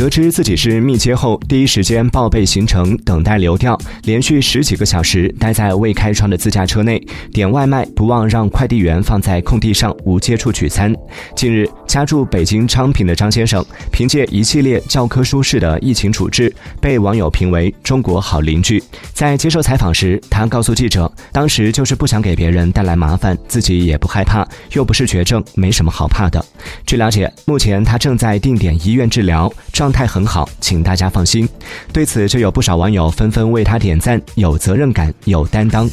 得知自己是密接后，第一时间报备行程，等待流调，连续十几个小时待在未开窗的自驾车内点外卖，不忘让快递员放在空地上无接触取餐。近日，家住北京昌平的张先生，凭借一系列教科书式的疫情处置，被网友评为“中国好邻居”。在接受采访时，他告诉记者，当时就是不想给别人带来麻烦，自己也不害怕，又不是绝症，没什么好怕的。据了解，目前他正在定点医院治疗，状态很好，请大家放心。对此，就有不少网友纷纷为他点赞，有责任感，有担当。